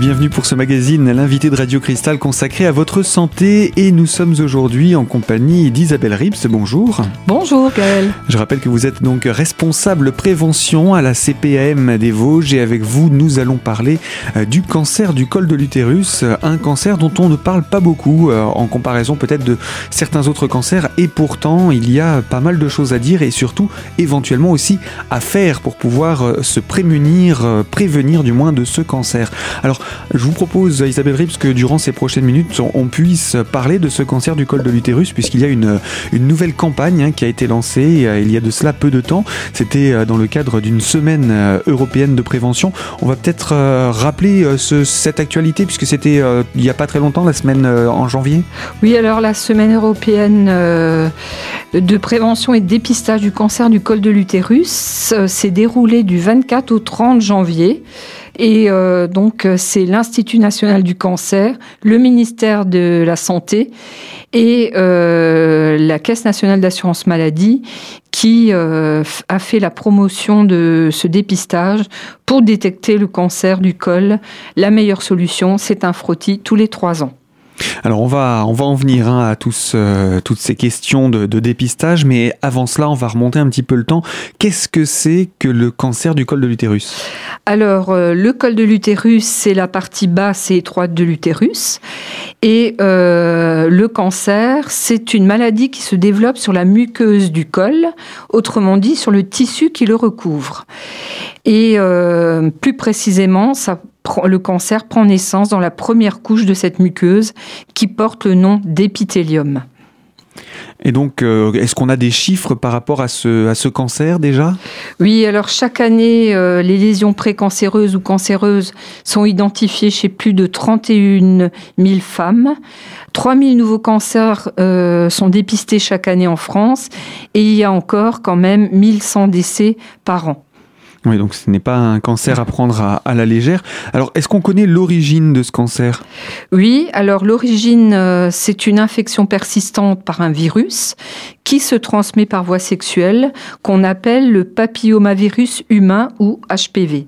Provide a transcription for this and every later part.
Bienvenue pour ce magazine, l'invité de Radio Cristal consacré à votre santé et nous sommes aujourd'hui en compagnie d'Isabelle Rips. Bonjour. Bonjour Gaël. Je rappelle que vous êtes donc responsable prévention à la CPAM des Vosges et avec vous nous allons parler euh, du cancer du col de l'utérus, un cancer dont on ne parle pas beaucoup euh, en comparaison peut-être de certains autres cancers et pourtant il y a pas mal de choses à dire et surtout éventuellement aussi à faire pour pouvoir euh, se prémunir, prévenir du moins de ce cancer. Alors je vous propose, Isabelle Rips, que durant ces prochaines minutes, on puisse parler de ce cancer du col de l'utérus, puisqu'il y a une, nouvelle campagne hein, qui a été lancée euh, il y a de cela peu de temps. C'était euh, dans le cadre d'une semaine euh, européenne de prévention. On va peut-être rappeler cette actualité, puisque c'était il n'y a pas très longtemps, la semaine en janvier. Oui, alors la semaine européenne de prévention et de dépistage du cancer du col de l'utérus s'est déroulée du 24 au 30 janvier. Et euh, donc, euh, c'est l'Institut national du cancer, le ministère de la Santé et euh, la Caisse nationale d'assurance maladie qui a fait la promotion de ce dépistage pour détecter le cancer du col. La meilleure solution, c'est un frottis tous les trois ans. Alors on va, en venir hein, à tous, euh, toutes ces questions de, dépistage, mais avant cela, on va remonter un petit peu le temps. Qu'est-ce que c'est que le cancer du col de l'utérus? Alors euh, le col de l'utérus, c'est la partie basse et étroite de l'utérus. Et euh, le cancer, c'est une maladie qui se développe sur la muqueuse du col, autrement dit sur le tissu qui le recouvre. Et plus précisément, ça le cancer prend naissance dans la première couche de cette muqueuse qui porte le nom d'épithélium. Et donc, euh, est-ce qu'on a des chiffres par rapport à ce, à ce cancer déjà? Oui, alors chaque année, euh, les lésions précancéreuses ou cancéreuses sont identifiées chez plus de 31 000 femmes. 3 000 nouveaux cancers euh, sont dépistés chaque année en France et il y a encore quand même 1100 décès par an. Oui, donc ce n'est pas un cancer à prendre à, la légère. Alors, est-ce qu'on connaît l'origine de ce cancer? Oui, alors l'origine, euh, c'est une infection persistante par un virus qui se transmet par voie sexuelle, qu'on appelle le papillomavirus humain ou HPV.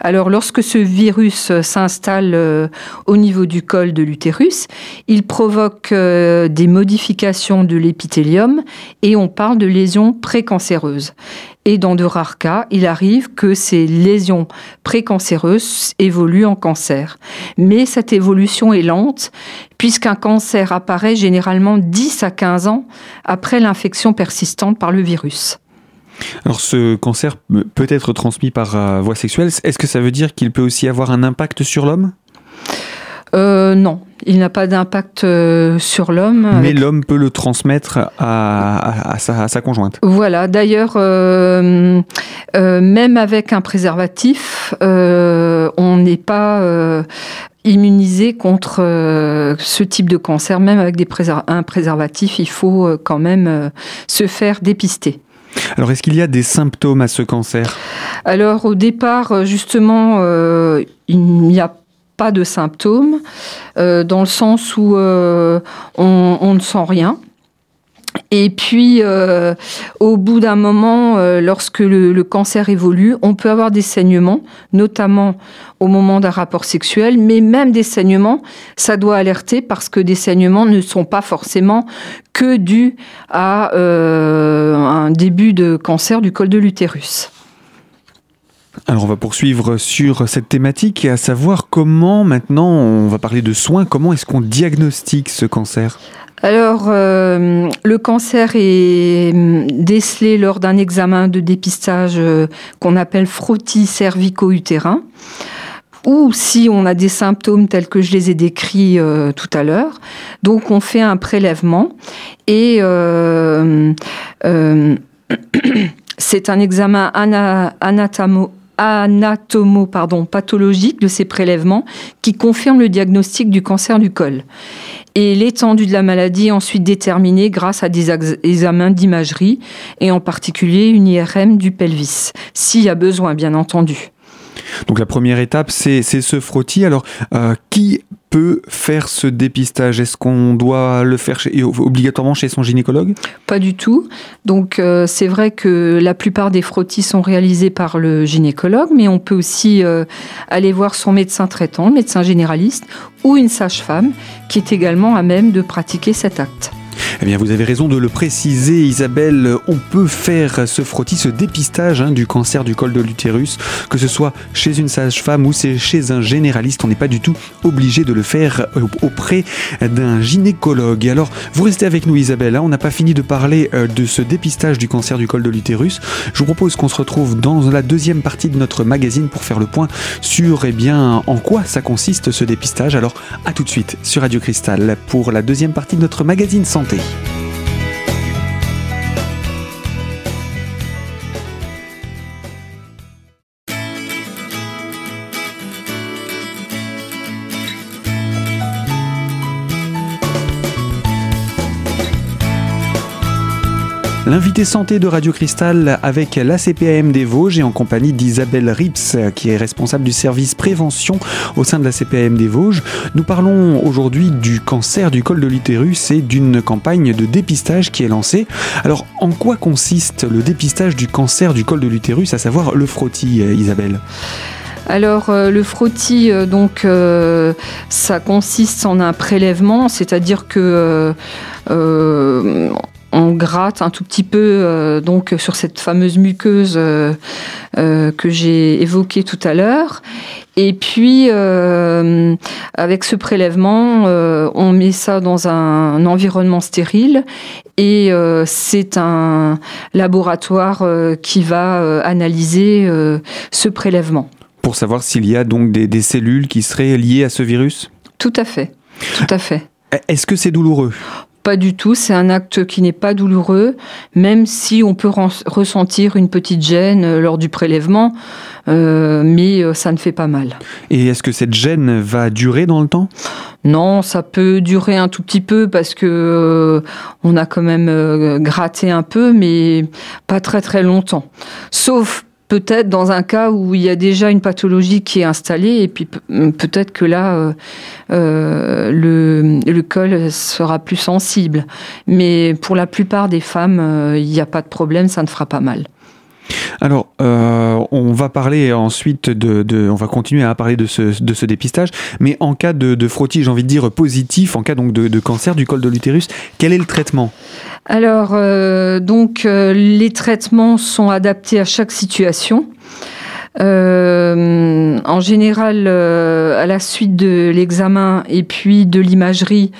Alors lorsque ce virus s'installe euh, au niveau du col de l'utérus, il provoque euh, des modifications de l'épithélium et on parle de lésions précancéreuses. Et dans de rares cas, il arrive que ces lésions précancéreuses évoluent en cancer. Mais cette évolution est lente puisqu'un cancer apparaît généralement 10 à 15 ans après l'infection persistante par le virus. Alors ce cancer peut être transmis par euh, voie sexuelle. Est-ce que ça veut dire qu'il peut aussi avoir un impact sur l'homme? Euh, Non, il n'a pas d'impact euh, sur l'homme. Mais l'homme peut le transmettre à, sa, conjointe. Voilà, d'ailleurs, même avec un préservatif, on n'est pas immunisé contre ce type de cancer. Même avec des un préservatif, il faut quand même se faire dépister. Alors, est-ce qu'il y a des symptômes à ce cancer? Alors, au départ, euh, justement, euh, il n'y a pas de symptômes, euh, dans le sens où on, ne sent rien. Et puis, euh, au bout d'un moment, euh, lorsque le, cancer évolue, on peut avoir des saignements, notamment au moment d'un rapport sexuel, mais même des saignements, ça doit alerter parce que des saignements ne sont pas forcément que dus à euh, un début de cancer du col de l'utérus. Alors on va poursuivre sur cette thématique et à savoir comment maintenant, on va parler de soins, comment est-ce qu'on diagnostique ce cancer? Alors, euh, le cancer est hum, décelé lors d'un examen de dépistage euh, qu'on appelle frottis cervico-utérin ou si on a des symptômes tels que je les ai décrits euh, tout à l'heure. Donc on fait un prélèvement et c'est un examen anatomo pathologique de ces prélèvements qui confirme le diagnostic du cancer du col. Et l'étendue de la maladie est ensuite déterminée grâce à des examens d'imagerie et en particulier une IRM du pelvis, s'il y a besoin bien entendu. Donc la première étape, c'est ce frottis. Alors, euh, qui peut faire ce dépistage? Est-ce qu'on doit le faire obligatoirement chez son gynécologue? Pas du tout. Donc euh, c'est vrai que la plupart des frottis sont réalisés par le gynécologue, mais on peut aussi euh, aller voir son médecin traitant, médecin généraliste, ou une sage-femme qui est également à même de pratiquer cet acte. Eh bien, vous avez raison de le préciser, Isabelle. On peut faire ce frottis, ce dépistage hein, du cancer du col de l'utérus, que ce soit chez une sage-femme ou chez un généraliste. On n'est pas du tout obligé de le faire auprès d'un gynécologue. Alors, vous restez avec nous, Isabelle. Hein. On n'a pas fini de parler euh, de ce dépistage du cancer du col de l'utérus. Je vous propose qu'on se retrouve dans la deuxième partie de notre magazine pour faire le point sur eh bien, en quoi ça consiste ce dépistage. Alors, à tout de suite sur Radio Cristal pour la deuxième partie de notre magazine santé. Peace. L'invité santé de Radio Cristal avec la CPAM des Vosges et en compagnie d'Isabelle Rips, qui est responsable du service prévention au sein de la CPAM des Vosges. Nous parlons aujourd'hui du cancer du col de l'utérus et d'une campagne de dépistage qui est lancée. Alors, en quoi consiste le dépistage du cancer du col de l'utérus, à savoir le frottis, Isabelle? Alors euh, le frottis, euh, donc euh, ça consiste en un prélèvement, c'est-à-dire que on gratte un tout petit peu euh, donc sur cette fameuse muqueuse euh, euh, que j'ai évoquée tout à l'heure. Et puis avec ce prélèvement, on met ça dans un environnement stérile et c'est un laboratoire qui va analyser ce prélèvement. Pour savoir s'il y a donc des, des cellules qui seraient liées à ce virus? Tout à fait, tout à fait. Est-ce que c'est douloureux? Pas du tout, c'est un acte qui n'est pas douloureux, même si on peut ressentir une petite gêne euh, lors du prélèvement, euh, mais euh, ça ne fait pas mal. Et est-ce que cette gêne va durer dans le temps? Non, ça peut durer un tout petit peu parce que on a quand même gratté un peu, mais pas très très longtemps. Sauf peut-être dans un cas où il y a déjà une pathologie qui est installée et puis peut-être que là euh, euh, le, le, col sera plus sensible. Mais pour la plupart des femmes, euh, il n'y a pas de problème, ça ne fera pas mal. Alors, euh, on va parler ensuite de, on va continuer à parler de ce, dépistage, mais en cas de, de frottis, j'ai envie de dire positif, en cas donc de, cancer du col de l'utérus, quel est le traitement? Alors, euh, donc euh, les traitements sont adaptés à chaque situation. en général, à la suite de l'examen et puis de l'imagerie,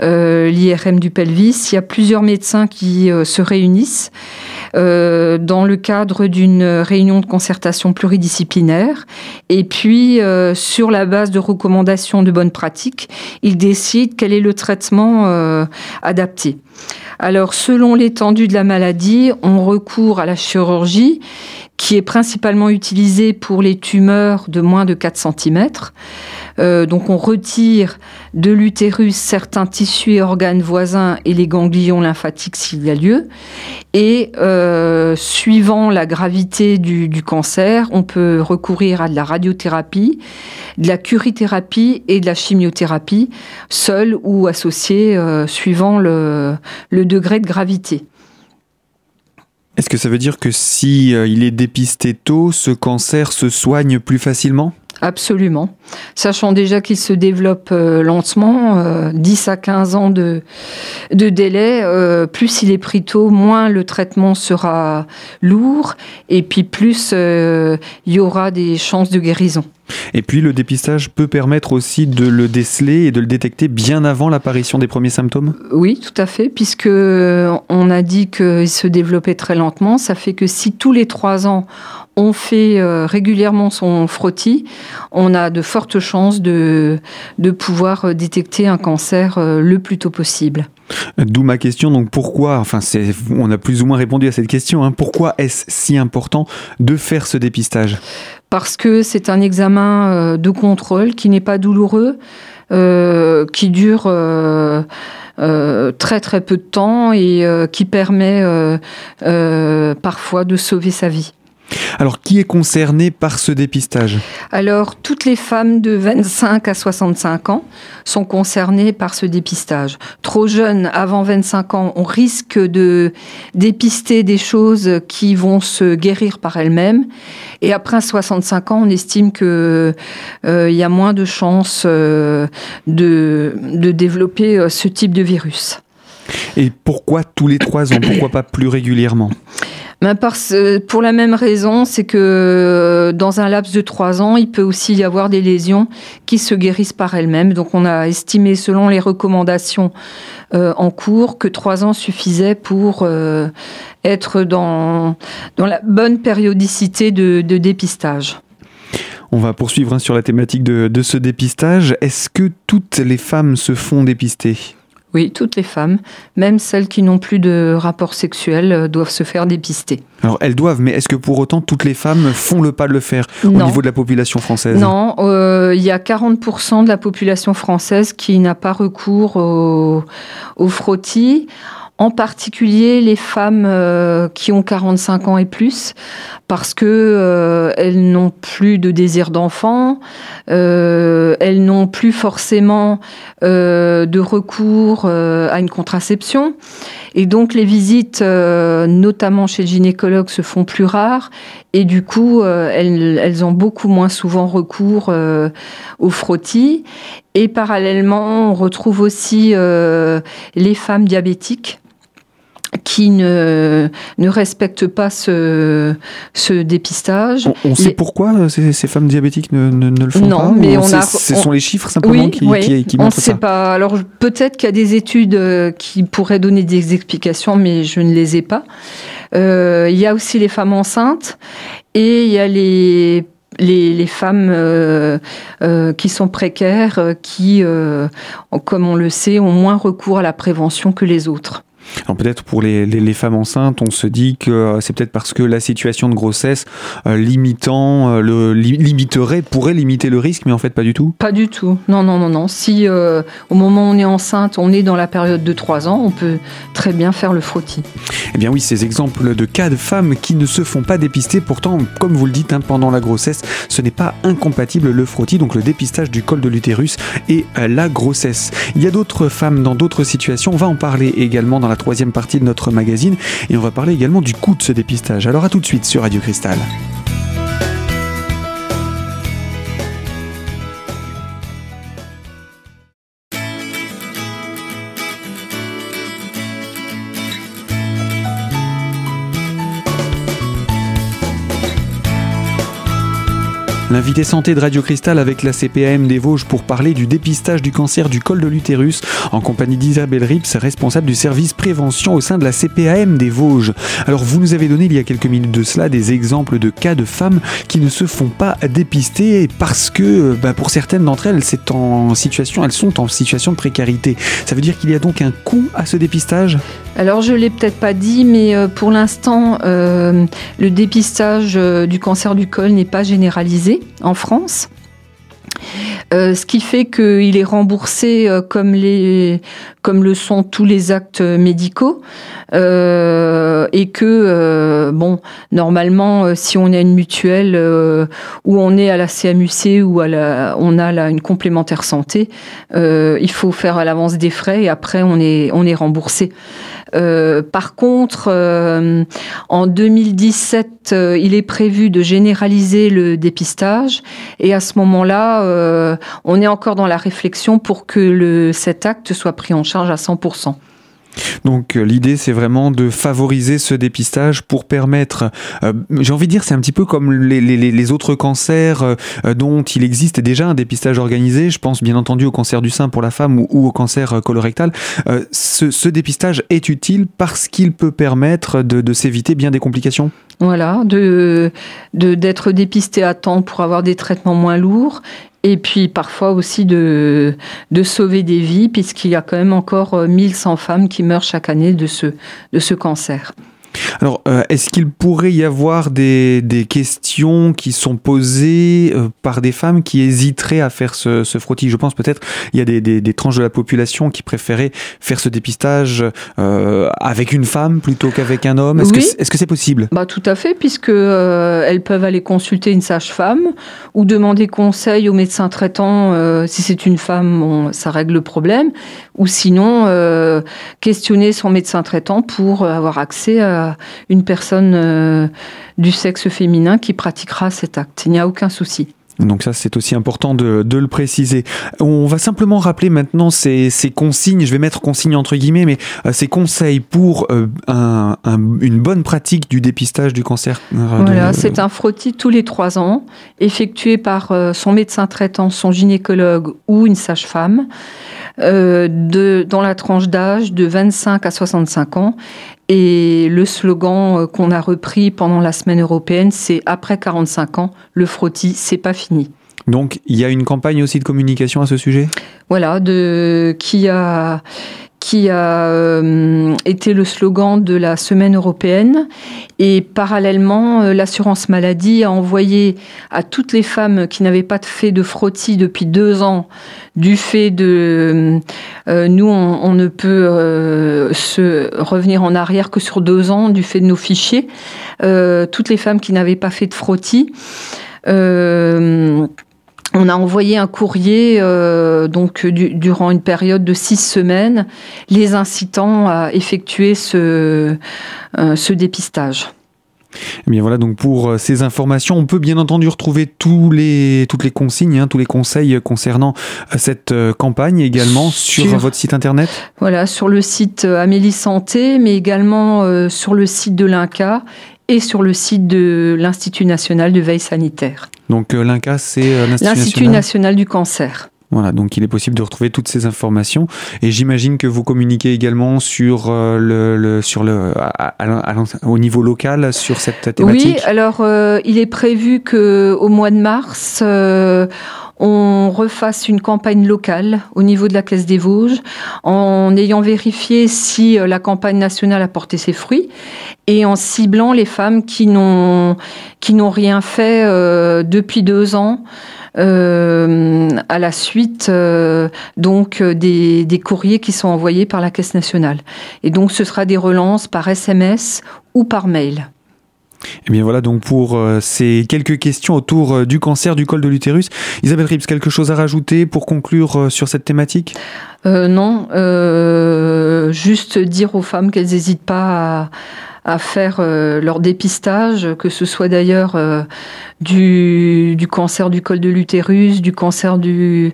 l'IRM du pelvis, il y a plusieurs médecins qui se réunissent euh, dans le cadre d'une réunion de concertation pluridisciplinaire. Et puis, euh, sur la base de recommandations de bonnes pratiques, ils décident quel est le traitement euh, adapté. Alors, selon l'étendue de la maladie, on recourt à la chirurgie qui est principalement utilisée pour les tumeurs de moins de 4 cm. Euh, donc on retire de l'utérus certains tissus et organes voisins et les ganglions lymphatiques s'il y a lieu. Et euh, suivant la gravité du, cancer, on peut recourir à de la radiothérapie, de la curithérapie et de la chimiothérapie, seule ou associée euh, suivant le, degré de gravité. Est-ce que ça veut dire que si il est dépisté tôt, ce cancer se soigne plus facilement? Absolument. Sachant déjà qu'il se développe euh, lentement, 10 euh, à 15 ans de, de délai, euh, plus il est pris tôt, moins le traitement sera lourd et puis plus il y aura des chances de guérison. Et puis le dépistage peut permettre aussi de le déceler et de le détecter bien avant l'apparition des premiers symptômes? Oui, tout à fait, puisque on a dit qu'il se développait très lentement. Ça fait que si tous les trois ans on fait euh, régulièrement son frottis, on a de fortes chances de, de pouvoir euh, détecter un cancer euh, le plus tôt possible. D'où ma question, donc pourquoi, enfin on a plus ou moins répondu à cette question, hein, pourquoi est-ce si important de faire ce dépistage? Parce que c'est un examen de contrôle qui n'est pas douloureux, qui dure très très peu de temps et qui permet parfois de sauver sa vie. Alors, qui est concerné par ce dépistage? Alors, toutes les femmes de 25 à 65 ans sont concernées par ce dépistage. Trop jeunes, avant 25 ans, on risque de dépister des choses qui vont se guérir par elles-mêmes. Et après 65 ans, on estime qu'il euh, y a moins de chances euh, de, de développer euh, ce type de virus. Et pourquoi tous les trois ans? Pourquoi pas plus régulièrement? Pour la même raison, c'est que euh, dans un laps de trois ans, il peut aussi y avoir des lésions qui se guérissent par elles-mêmes. Donc on a estimé, selon les recommandations euh, en cours, que trois ans suffisait pour euh, être dans, la bonne périodicité de, dépistage. On va poursuivre hein, sur la thématique de ce dépistage. Est-ce que toutes les femmes se font dépister? Oui, toutes les femmes, même celles qui n'ont plus de rapport sexuel, euh, doivent se faire dépister. Alors elles doivent, mais est-ce que pour autant toutes les femmes font le pas de le faire au niveau de la population française? Non, euh, il y a 40% de la population française qui n'a pas recours au, au frottis en particulier les femmes euh, qui ont 45 ans et plus, parce que euh, elles n'ont plus de désir d'enfant, euh, elles n'ont plus forcément de recours à une contraception, et donc les visites, notamment chez le gynécologue, se font plus rares, et du coup elles, elles, ont beaucoup moins souvent recours au frottis. Et parallèlement, on retrouve aussi les femmes diabétiques qui ne, ne respectent pas ce, ce dépistage. On, sait pourquoi euh, ces, ces, femmes diabétiques ne, ne, le font non, pas mais on a, Ce sont les chiffres simplement qui, qui, qui, montrent on sait pas. Alors peut-être qu'il y a des études euh, qui pourraient donner des explications, mais je ne les ai pas. Euh, il y a aussi les femmes enceintes et il y a les les, femmes euh, euh, qui sont précaires, euh, qui, comme on le sait, ont moins recours à la prévention que les autres. Alors peut-être pour les, les, les, femmes enceintes, on se dit que euh, c'est peut-être parce que la situation de grossesse euh, limitant euh, le limiterait, pourrait limiter le risque, mais en fait pas du tout. Pas du tout. Non, non, non, non. Si euh, au moment où on est enceinte, on est dans la période de 3 ans, on peut très bien faire le frottis. Eh bien oui, ces exemples de cas de femmes qui ne se font pas dépister, pourtant, comme vous le dites, hein, pendant la grossesse, ce n'est pas incompatible le frottis, donc le dépistage du col de l'utérus et la grossesse. Il y a d'autres femmes dans d'autres situations. On va en parler également dans la troisième partie de notre magazine et on va parler également du coût de ce dépistage. Alors à tout de suite sur Radio Cristal. L'invité santé de Radio Cristal avec la CPAM des Vosges pour parler du dépistage du cancer du col de l'utérus en compagnie d'Isabelle Rips, responsable du service prévention au sein de la CPAM des Vosges. Alors vous nous avez donné il y a quelques minutes de cela des exemples de cas de femmes qui ne se font pas dépister parce que bah, pour certaines d'entre elles, c'est en situation, elles sont en situation de précarité. Ça veut dire qu'il y a donc un coût à ce dépistage? Alors je l'ai peut-être pas dit, mais euh, pour l'instant, euh, le dépistage euh, du cancer du col n'est pas généralisé en France. Euh, ce qui fait qu'il est remboursé euh, comme, le sont tous les actes médicaux euh, et que, bon, normalement, si on a une mutuelle ou on est à la CMUC ou on a une complémentaire santé, il faut faire à l'avance des frais et après on est remboursé. Euh, par contre, euh, en 2017, euh, il est prévu de généraliser le dépistage et à ce moment-là, on est encore dans la réflexion pour que le, cet acte soit pris en charge à 100%. Donc euh, l'idée c'est vraiment de favoriser ce dépistage pour permettre, euh, j'ai envie de dire c'est un petit peu comme les, autres cancers euh, dont il existe déjà un dépistage organisé, je pense bien entendu au cancer du sein pour la femme ou, au cancer colorectal, ce, dépistage est utile parce qu'il peut permettre de, de s'éviter bien des complications. Voilà, de d'être dépisté à temps pour avoir des traitements moins lourds et puis parfois aussi de, de sauver des vies, puisqu'il y a quand même encore 1100 femmes qui meurent chaque année de ce, de ce cancer. Alors, euh, est-ce qu'il pourrait y avoir des, questions qui sont posées euh, par des femmes qui hésiteraient à faire ce, ce frottis? Je pense peut-être il y a des, tranches de la population qui préféraient faire ce dépistage euh, avec une femme plutôt qu'avavec un homme. Est-ce que c'est possible? Bah, Tout à fait, puisque elles peuvent aller consulter une sage-femme ou demander conseil au médecin traitant. si c'est une femme, ça règle le problème. Ou sinon, questionner son médecin traitant pour avoir accès à une personne euh, du sexe féminin qui pratiquera cet acte. Il n'y a aucun souci. Donc ça, c'est aussi important de, le préciser. On va simplement rappeler maintenant ces, consignes, je vais mettre consignes entre guillemets, mais euh, ces conseils pour euh, une bonne pratique du dépistage du cancer. voilà, c'est un frottis tous les trois ans, effectué par son médecin traitant, son gynécologue ou une sage-femme, dans la tranche d'âge de 25 à 65 ans et le slogan euh, qu'on a repris pendant la semaine européenne, c'est après 45 ans, le frottis, c'est pas fini. Donc il y a une campagne aussi de communication à ce sujet? Voilà, de, qui a qui a euh, été le slogan de la semaine européenne. Et parallèlement, euh, l'assurance maladie a envoyé à toutes les femmes qui n'avaient pas fait de frottis depuis deux ans, du fait de... Euh, nous, on, ne peut se revenir en arrière que sur deux ans, du fait de nos fichiers. toutes les femmes qui n'avaient pas fait de frottis on a envoyé un courrier donc durant une période de six semaines, les incitant à effectuer ce, euh, ce dépistage. Eh bien voilà, donc pour euh, ces informations, on peut bien entendu retrouver tous les, toutes les consignes, hein, tous les conseils concernant euh, cette campagne également sur, votre site internet. Voilà, sur le site Amélie Santé, mais également sur le site de l'INCA et sur le site de l'Institut national de veille sanitaire. Donc euh, l'INCA, c'est euh, l'Institut national... du cancer. Voilà, donc il est possible de retrouver toutes ces informations. Et j'imagine que vous communiquez également sur euh, le, sur le, au niveau local sur cette thématique? Oui, alors il est prévu que au mois de mars, on refasse une campagne locale au niveau de la Caisse des Vosges, en ayant vérifié si la campagne nationale a porté ses fruits et en ciblant les femmes qui n'ont rien fait euh, depuis deux ans. Euh, à la suite euh, donc des, des, courriers qui sont envoyés par la Caisse nationale. Et donc ce sera des relances par SMS ou par mail. Et eh bien voilà donc pour ces quelques questions autour du cancer du col de l'utérus. Isabelle Rips, quelque chose à rajouter pour conclure sur cette thématique? Non, juste dire aux femmes qu'elles n'hésitent pas à faire euh, leur dépistage, que ce soit d'ailleurs euh, du, cancer du col de l'utérus, du cancer du,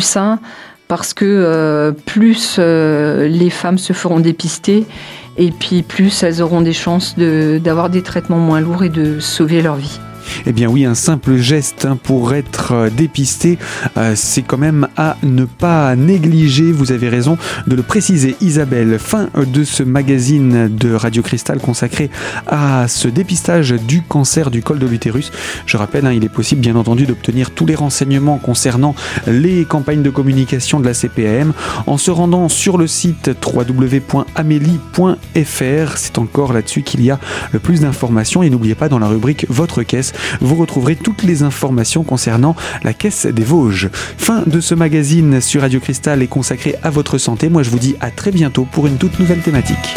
sein, parce que euh, plus les femmes se feront dépister, et puis plus elles auront des chances d'avoir des traitements moins lourds et de sauver leur vie. Eh bien oui, un simple geste hein, pour être euh, dépisté, euh, c'est quand même à ne pas négliger, vous avez raison de le préciser Isabelle. Fin de ce magazine de Radio Cristal consacré à ce dépistage du cancer du col de l'utérus. Je rappelle, hein, il est possible bien entendu d'obtenir tous les renseignements concernant les campagnes de communication de la CPAM en se rendant sur le site www.amélie.fr. C'est encore là-dessus qu'il y a le plus d'informations et n'oubliez pas dans la rubrique Votre caisse, vous retrouverez toutes les informations concernant la Caisse des Vosges. Fin de ce magazine sur Radio Cristal est consacré à votre santé. Moi, je vous dis à très bientôt pour une toute nouvelle thématique.